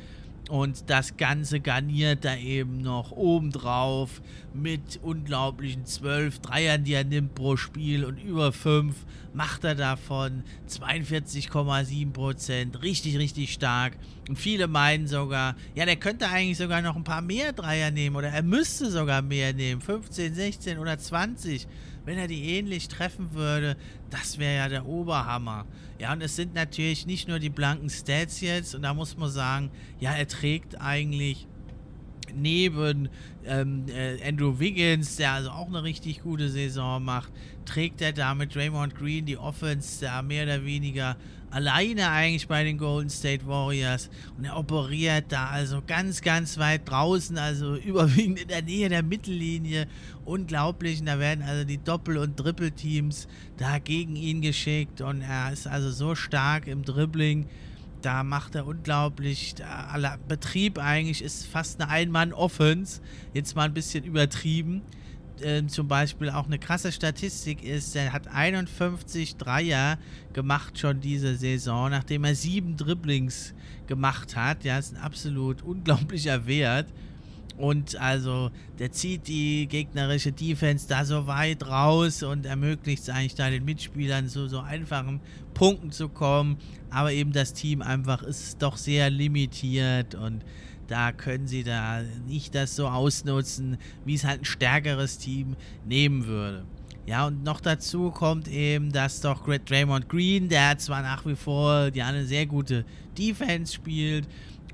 Und das Ganze garniert da eben noch obendrauf mit unglaublichen 12 Dreiern, die er nimmt pro Spiel und über 5 macht er davon 42,7 Prozent. Richtig, richtig stark. Und viele meinen sogar, ja, der könnte eigentlich sogar noch ein paar mehr Dreier nehmen oder er müsste sogar mehr nehmen. 15, 16 oder 20 wenn er die ähnlich treffen würde, das wäre ja der Oberhammer. Ja, und es sind natürlich nicht nur die blanken Stats jetzt, und da muss man sagen, ja, er trägt eigentlich neben ähm, äh, Andrew Wiggins, der also auch eine richtig gute Saison macht, trägt er da mit Draymond Green die Offense da mehr oder weniger alleine eigentlich bei den Golden State Warriors. Und er operiert da also ganz, ganz weit draußen, also überwiegend in der Nähe der Mittellinie. Unglaublich, und da werden also die Doppel- und Trippelteams da gegen ihn geschickt. Und er ist also so stark im Dribbling da macht er unglaublich. Der Betrieb eigentlich ist fast eine Ein-Mann-Offense. Jetzt mal ein bisschen übertrieben. Ähm, zum Beispiel auch eine krasse Statistik ist, er hat 51 Dreier gemacht schon diese Saison, nachdem er sieben Dribblings gemacht hat. Ja, ist ein absolut unglaublicher Wert. Und also, der zieht die gegnerische Defense da so weit raus und ermöglicht es eigentlich da den Mitspielern so, so einfachen Punkten zu kommen. Aber eben das Team einfach ist doch sehr limitiert und da können sie da nicht das so ausnutzen, wie es halt ein stärkeres Team nehmen würde. Ja, und noch dazu kommt eben, dass doch Draymond Green, der zwar nach wie vor ja eine sehr gute Defense spielt,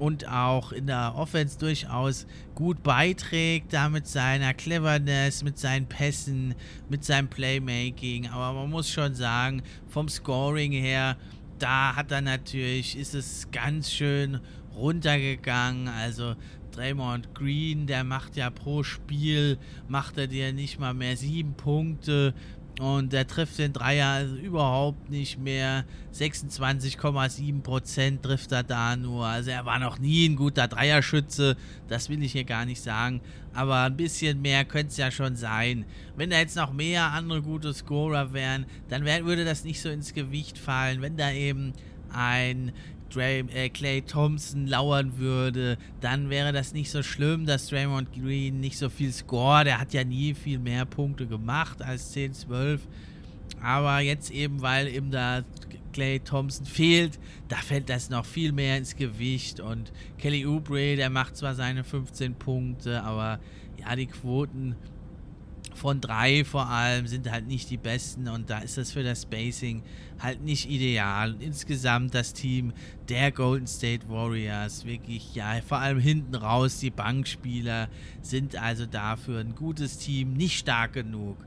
und auch in der Offense durchaus gut beiträgt, da mit seiner Cleverness, mit seinen Pässen, mit seinem Playmaking. Aber man muss schon sagen, vom Scoring her, da hat er natürlich, ist es ganz schön runtergegangen. Also Draymond Green, der macht ja pro Spiel, macht er dir nicht mal mehr sieben Punkte. Und der trifft den Dreier also überhaupt nicht mehr. 26,7% trifft er da nur. Also er war noch nie ein guter Dreierschütze. Das will ich hier gar nicht sagen. Aber ein bisschen mehr könnte es ja schon sein. Wenn da jetzt noch mehr andere gute Scorer wären, dann wär, würde das nicht so ins Gewicht fallen. Wenn da eben ein Dray, äh, Clay Thompson lauern würde, dann wäre das nicht so schlimm, dass Draymond Green nicht so viel score. Der hat ja nie viel mehr Punkte gemacht als 10, 12. Aber jetzt eben, weil eben da Clay Thompson fehlt, da fällt das noch viel mehr ins Gewicht. Und Kelly Oubre, der macht zwar seine 15 Punkte, aber ja, die Quoten von drei vor allem sind halt nicht die besten und da ist das für das Spacing halt nicht ideal. Und insgesamt das Team der Golden State Warriors wirklich, ja, vor allem hinten raus, die Bankspieler sind also dafür ein gutes Team, nicht stark genug.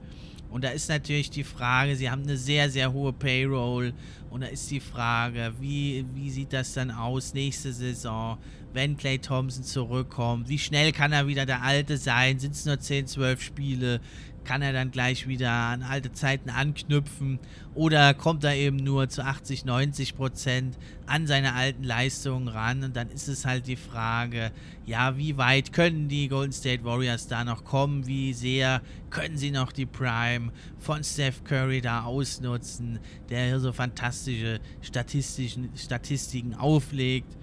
Und da ist natürlich die Frage, sie haben eine sehr, sehr hohe Payroll. Und da ist die Frage, wie, wie sieht das dann aus nächste Saison, wenn Clay Thompson zurückkommt? Wie schnell kann er wieder der Alte sein? Sind es nur 10, 12 Spiele? Kann er dann gleich wieder an alte Zeiten anknüpfen oder kommt er eben nur zu 80, 90 Prozent an seine alten Leistungen ran? Und dann ist es halt die Frage, ja, wie weit können die Golden State Warriors da noch kommen, wie sehr können sie noch die Prime von Steph Curry da ausnutzen, der hier so fantastische statistischen, Statistiken auflegt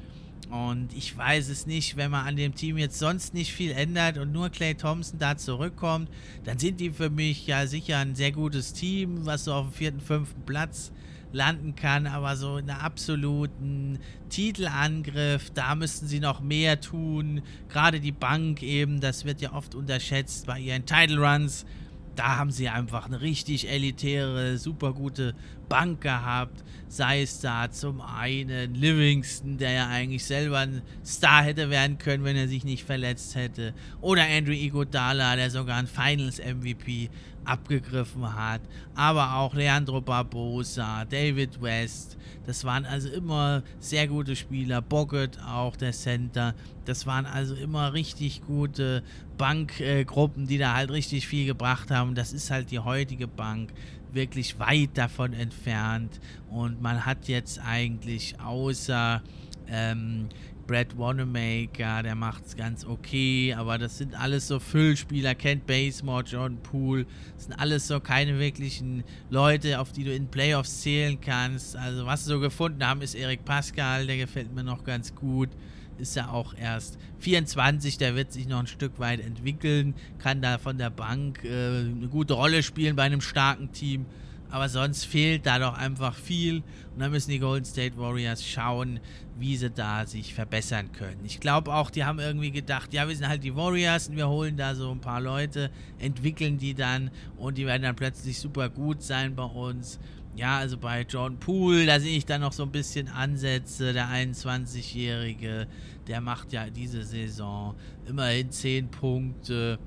und ich weiß es nicht, wenn man an dem Team jetzt sonst nicht viel ändert und nur Clay Thompson da zurückkommt, dann sind die für mich ja sicher ein sehr gutes Team, was so auf dem vierten, fünften Platz landen kann, aber so in einer absoluten Titelangriff, da müssten sie noch mehr tun. Gerade die Bank eben, das wird ja oft unterschätzt bei ihren Title Runs da haben sie einfach eine richtig elitäre, super gute Bank gehabt. Sei es da zum einen Livingston, der ja eigentlich selber ein Star hätte werden können, wenn er sich nicht verletzt hätte. Oder Andrew Iguodala, der sogar ein Finals-MVP abgegriffen hat. Aber auch Leandro Barbosa, David West. Das waren also immer sehr gute Spieler. Boggett auch, der Center. Das waren also immer richtig gute Bankgruppen, äh, die da halt richtig viel gebracht haben. Das ist halt die heutige Bank wirklich weit davon entfernt. Und man hat jetzt eigentlich außer ähm, Brad Wanamaker, der macht es ganz okay, aber das sind alles so Füllspieler, Kent Basemore, Jordan Poole, das sind alles so keine wirklichen Leute, auf die du in Playoffs zählen kannst. Also was sie so gefunden haben, ist Eric Pascal, der gefällt mir noch ganz gut. Ist ja auch erst 24, der wird sich noch ein Stück weit entwickeln, kann da von der Bank äh, eine gute Rolle spielen bei einem starken Team aber sonst fehlt da doch einfach viel. Und da müssen die Golden State Warriors schauen, wie sie da sich verbessern können. Ich glaube auch, die haben irgendwie gedacht, ja, wir sind halt die Warriors und wir holen da so ein paar Leute, entwickeln die dann und die werden dann plötzlich super gut sein bei uns. Ja, also bei John Poole, da sehe ich dann noch so ein bisschen Ansätze. Der 21-Jährige, der macht ja diese Saison immerhin 10 Punkte.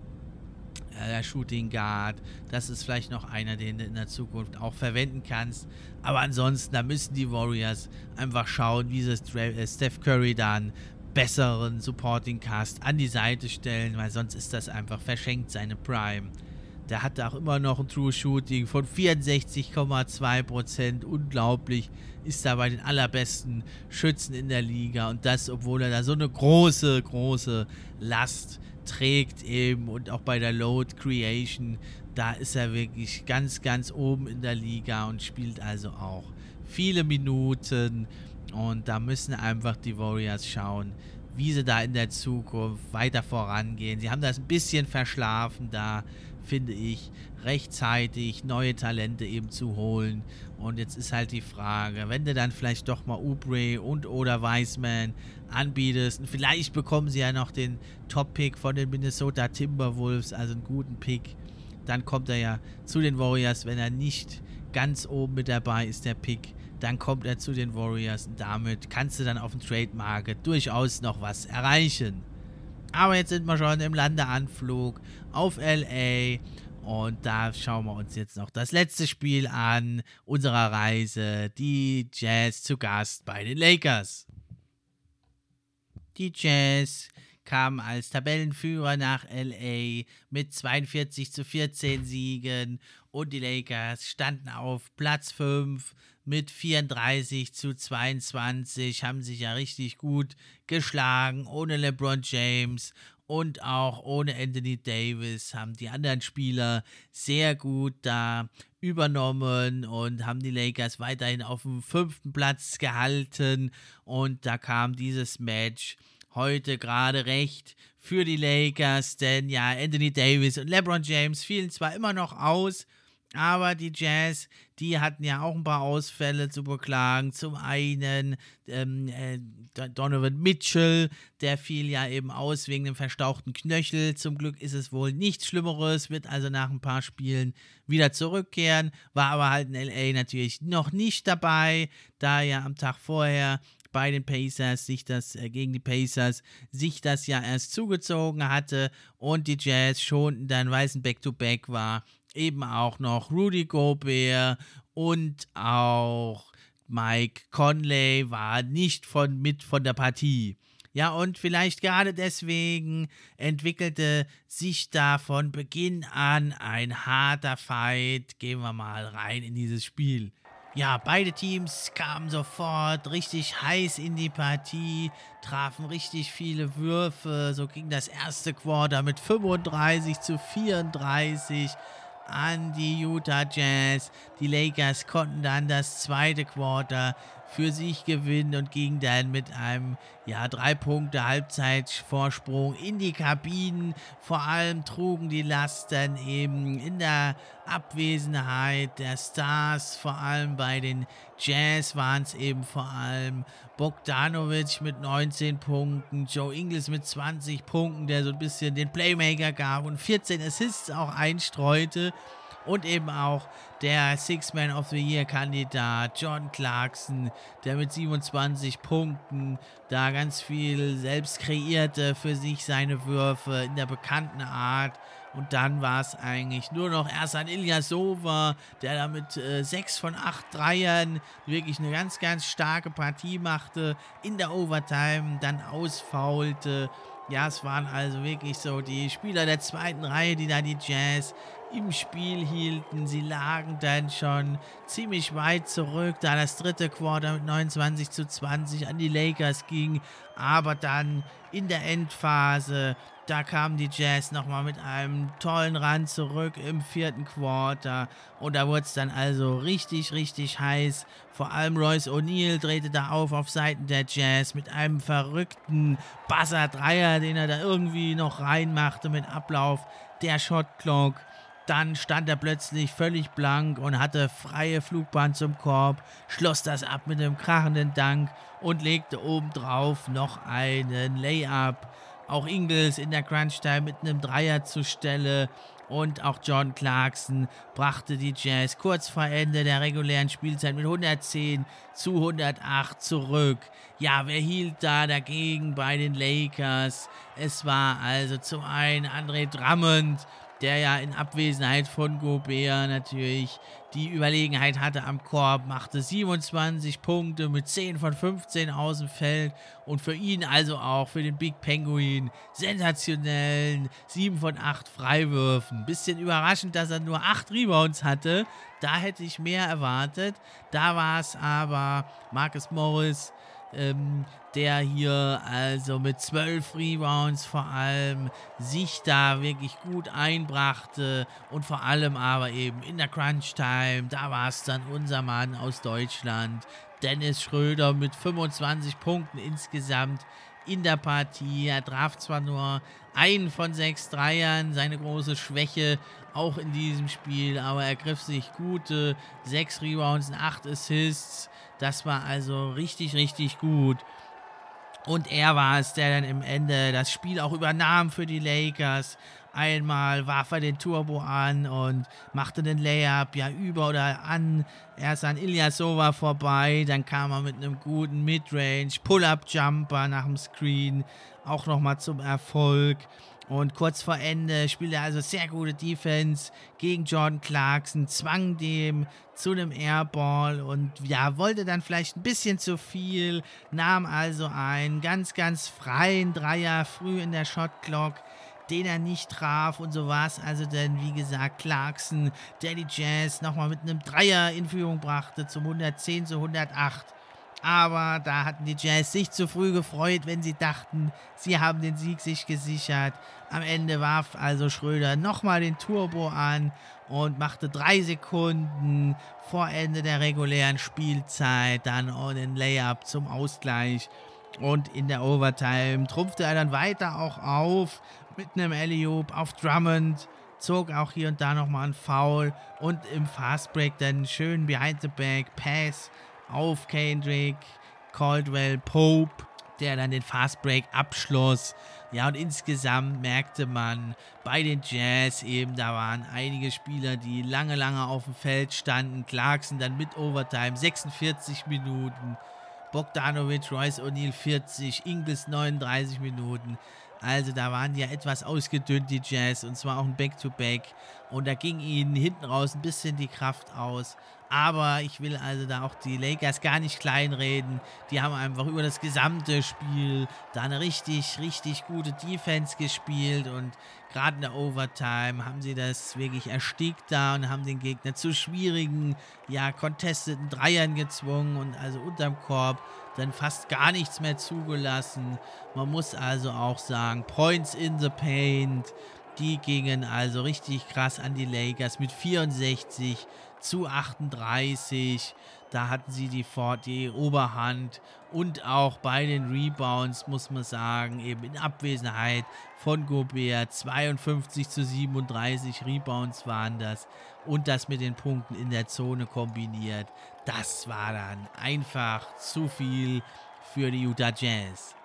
Der Shooting Guard, das ist vielleicht noch einer, den du in der Zukunft auch verwenden kannst. Aber ansonsten, da müssen die Warriors einfach schauen, wie sie äh, Steph Curry dann besseren Supporting Cast an die Seite stellen, weil sonst ist das einfach verschenkt, seine Prime. Der hatte auch immer noch ein True Shooting von 64,2%. Unglaublich. Ist da bei den allerbesten Schützen in der Liga. Und das, obwohl er da so eine große, große Last trägt eben. Und auch bei der Load Creation. Da ist er wirklich ganz, ganz oben in der Liga und spielt also auch viele Minuten. Und da müssen einfach die Warriors schauen, wie sie da in der Zukunft weiter vorangehen. Sie haben das ein bisschen verschlafen da finde ich, rechtzeitig neue Talente eben zu holen. Und jetzt ist halt die Frage, wenn du dann vielleicht doch mal Ubre und oder Wiseman anbietest, und vielleicht bekommen sie ja noch den Top-Pick von den Minnesota Timberwolves, also einen guten Pick, dann kommt er ja zu den Warriors, wenn er nicht ganz oben mit dabei ist, der Pick, dann kommt er zu den Warriors und damit kannst du dann auf dem Trade Market durchaus noch was erreichen. Aber jetzt sind wir schon im Landeanflug auf LA. Und da schauen wir uns jetzt noch das letzte Spiel an unserer Reise. Die Jazz zu Gast bei den Lakers. Die Jazz kamen als Tabellenführer nach LA mit 42 zu 14 Siegen und die Lakers standen auf Platz 5 mit 34 zu 22, haben sich ja richtig gut geschlagen, ohne LeBron James und auch ohne Anthony Davis haben die anderen Spieler sehr gut da übernommen und haben die Lakers weiterhin auf dem fünften Platz gehalten. Und da kam dieses Match heute gerade recht für die Lakers, denn ja, Anthony Davis und LeBron James fielen zwar immer noch aus, aber die Jazz, die hatten ja auch ein paar Ausfälle zu beklagen. Zum einen ähm, äh, Donovan Mitchell, der fiel ja eben aus wegen dem verstauchten Knöchel. Zum Glück ist es wohl nichts Schlimmeres, wird also nach ein paar Spielen wieder zurückkehren. War aber halt in LA natürlich noch nicht dabei, da ja am Tag vorher bei den Pacers sich das äh, gegen die Pacers sich das ja erst zugezogen hatte und die Jazz schon dann weißen Back-to-Back war eben auch noch Rudy Gobert und auch Mike Conley war nicht von, mit von der Partie. Ja, und vielleicht gerade deswegen entwickelte sich da von Beginn an ein harter Fight. Gehen wir mal rein in dieses Spiel. Ja, beide Teams kamen sofort richtig heiß in die Partie, trafen richtig viele Würfe. So ging das erste Quarter mit 35 zu 34 an die Utah Jazz. Die Lakers konnten dann das zweite Quarter für sich gewinnen und gingen dann mit einem ja, drei Punkte Halbzeitvorsprung in die Kabinen. Vor allem trugen die Lasten eben in der Abwesenheit der Stars, vor allem bei den Jazz waren es eben vor allem Bogdanovic mit 19 Punkten, Joe Ingles mit 20 Punkten, der so ein bisschen den Playmaker gab und 14 Assists auch einstreute und eben auch der Six-Man of the Year-Kandidat John Clarkson, der mit 27 Punkten da ganz viel selbst kreierte für sich seine Würfe in der bekannten Art. Und dann war es eigentlich nur noch erst an Ilyasova, der da mit äh, 6 von 8 Dreiern wirklich eine ganz, ganz starke Partie machte, in der Overtime dann ausfaulte. Ja, es waren also wirklich so die Spieler der zweiten Reihe, die da die Jazz im Spiel hielten. Sie lagen dann schon ziemlich weit zurück, da das dritte Quarter mit 29 zu 20 an die Lakers ging. Aber dann in der Endphase, da kamen die Jazz nochmal mit einem tollen Run zurück im vierten Quarter. Und da wurde es dann also richtig, richtig heiß. Vor allem Royce O'Neill drehte da auf auf Seiten der Jazz mit einem verrückten Buzzer-Dreier, den er da irgendwie noch reinmachte mit Ablauf der Shotclock. Dann stand er plötzlich völlig blank und hatte freie Flugbahn zum Korb, schloss das ab mit einem krachenden Dank und legte obendrauf noch einen Layup. auch Ingles in der Crunch-Time mit einem Dreier zur Stelle und auch John Clarkson brachte die Jazz kurz vor Ende der regulären Spielzeit mit 110 zu 108 zurück. Ja, wer hielt da dagegen bei den Lakers? Es war also zum einen André Drummond, der ja in Abwesenheit von Gobert natürlich die Überlegenheit hatte am Korb, machte 27 Punkte mit 10 von 15 aus dem Feld und für ihn also auch für den Big Penguin sensationellen 7 von 8 Freiwürfen. Bisschen überraschend, dass er nur 8 Rebounds hatte. Da hätte ich mehr erwartet. Da war es aber Marcus Morris, ähm, der hier also mit zwölf Rebounds vor allem sich da wirklich gut einbrachte und vor allem aber eben in der Crunch Time, da war es dann unser Mann aus Deutschland, Dennis Schröder mit 25 Punkten insgesamt in der Partie. Er traf zwar nur einen von sechs Dreiern, seine große Schwäche auch in diesem Spiel, aber er griff sich gute sechs Rebounds und acht Assists. Das war also richtig, richtig gut. Und er war es, der dann im Ende das Spiel auch übernahm für die Lakers. Einmal warf er den Turbo an und machte den Layup ja über oder an. Erst an Ilyasova vorbei, dann kam er mit einem guten Midrange, Pull-Up-Jumper nach dem Screen auch nochmal zum Erfolg. Und kurz vor Ende spielte er also sehr gute Defense gegen Jordan Clarkson, zwang dem zu einem Airball und ja, wollte dann vielleicht ein bisschen zu viel, nahm also einen ganz, ganz freien Dreier früh in der Shotclock, den er nicht traf und so war es also denn, wie gesagt, Clarkson, der die Jazz nochmal mit einem Dreier in Führung brachte zum 110 zu 108. Aber da hatten die Jazz sich zu früh gefreut, wenn sie dachten, sie haben den Sieg sich gesichert. Am Ende warf also Schröder nochmal den Turbo an und machte drei Sekunden vor Ende der regulären Spielzeit dann den Layup zum Ausgleich. Und in der Overtime trumpfte er dann weiter auch auf mit einem Alley-Oop auf Drummond zog auch hier und da nochmal einen Foul und im Fastbreak dann schön behind the back Pass auf Kendrick, Caldwell, Pope, der dann den Fastbreak abschloss. Ja, und insgesamt merkte man bei den Jazz eben, da waren einige Spieler, die lange, lange auf dem Feld standen. Clarkson dann mit Overtime, 46 Minuten. Bogdanovic, Royce O'Neill 40, Ingles 39 Minuten. Also da waren die ja etwas ausgedünnt, die Jazz, und zwar auch ein Back-to-Back. -Back. Und da ging ihnen hinten raus ein bisschen die Kraft aus. Aber ich will also da auch die Lakers gar nicht kleinreden. Die haben einfach über das gesamte Spiel da eine richtig, richtig gute Defense gespielt. Und gerade in der Overtime haben sie das wirklich erstickt da und haben den Gegner zu schwierigen, ja, contesteten Dreiern gezwungen und also unterm Korb dann fast gar nichts mehr zugelassen. Man muss also auch sagen, Points in the Paint, die gingen also richtig krass an die Lakers mit 64 zu 38. Da hatten sie die, die Oberhand und auch bei den Rebounds muss man sagen, eben in Abwesenheit von Gobert 52 zu 37 Rebounds waren das und das mit den Punkten in der Zone kombiniert. Das war dann einfach zu viel für die Utah Jazz.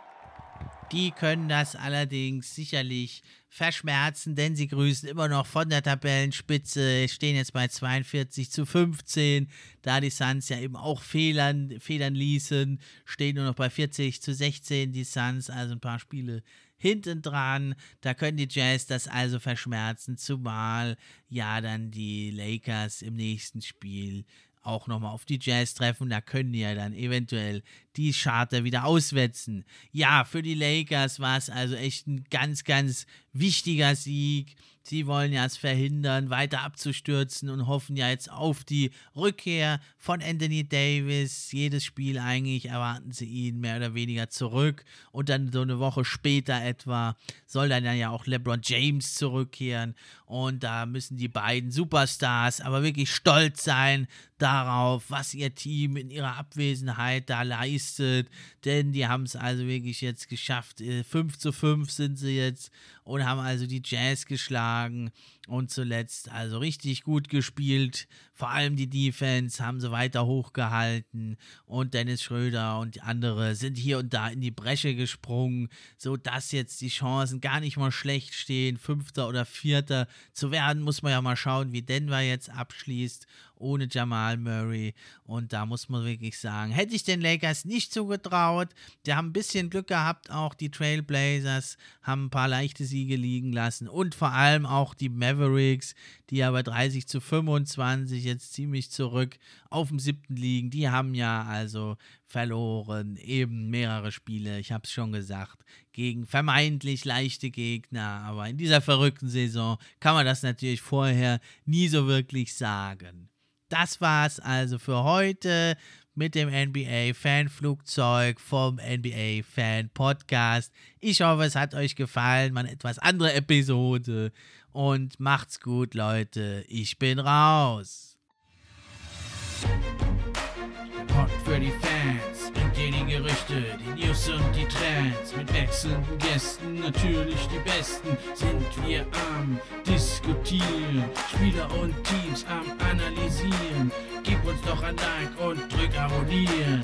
Die können das allerdings sicherlich verschmerzen, denn sie grüßen immer noch von der Tabellenspitze, stehen jetzt bei 42 zu 15, da die Suns ja eben auch Fehlern, Federn ließen, stehen nur noch bei 40 zu 16 die Suns, also ein paar Spiele hinten dran. Da können die Jazz das also verschmerzen, zumal ja dann die Lakers im nächsten Spiel auch nochmal auf die Jazz treffen. Da können die ja dann eventuell die Charter wieder auswetzen. Ja, für die Lakers war es also echt ein ganz, ganz wichtiger Sieg. Sie wollen ja es verhindern, weiter abzustürzen und hoffen ja jetzt auf die Rückkehr von Anthony Davis. Jedes Spiel eigentlich erwarten sie ihn mehr oder weniger zurück. Und dann so eine Woche später etwa soll dann ja auch LeBron James zurückkehren. Und da müssen die beiden Superstars aber wirklich stolz sein darauf, was ihr Team in ihrer Abwesenheit da leistet. Denn die haben es also wirklich jetzt geschafft. 5 äh, zu 5 sind sie jetzt und haben also die Jazz geschlagen und zuletzt also richtig gut gespielt vor allem die Defense haben sie weiter hochgehalten und Dennis Schröder und andere sind hier und da in die Bresche gesprungen, sodass jetzt die Chancen gar nicht mal schlecht stehen, Fünfter oder Vierter zu werden. Muss man ja mal schauen, wie Denver jetzt abschließt ohne Jamal Murray. Und da muss man wirklich sagen, hätte ich den Lakers nicht zugetraut. Die haben ein bisschen Glück gehabt, auch die Trailblazers haben ein paar leichte Siege liegen lassen. Und vor allem auch die Mavericks, die ja bei 30 zu 25 jetzt ziemlich zurück auf dem siebten liegen. Die haben ja also verloren, eben mehrere Spiele, ich habe es schon gesagt, gegen vermeintlich leichte Gegner. Aber in dieser verrückten Saison kann man das natürlich vorher nie so wirklich sagen. Das war's also für heute mit dem NBA Fanflugzeug vom NBA Fan Podcast. Ich hoffe, es hat euch gefallen, mal etwas andere Episode und macht's gut, Leute. Ich bin raus. Der Pod für die Fans bringt dir die Gerüchte, die News und die Trends mit wechselnden Gästen. Natürlich die besten sind wir am Diskutieren, Spieler und Teams am Analysieren. Gib uns doch ein Like und drück Abonnieren.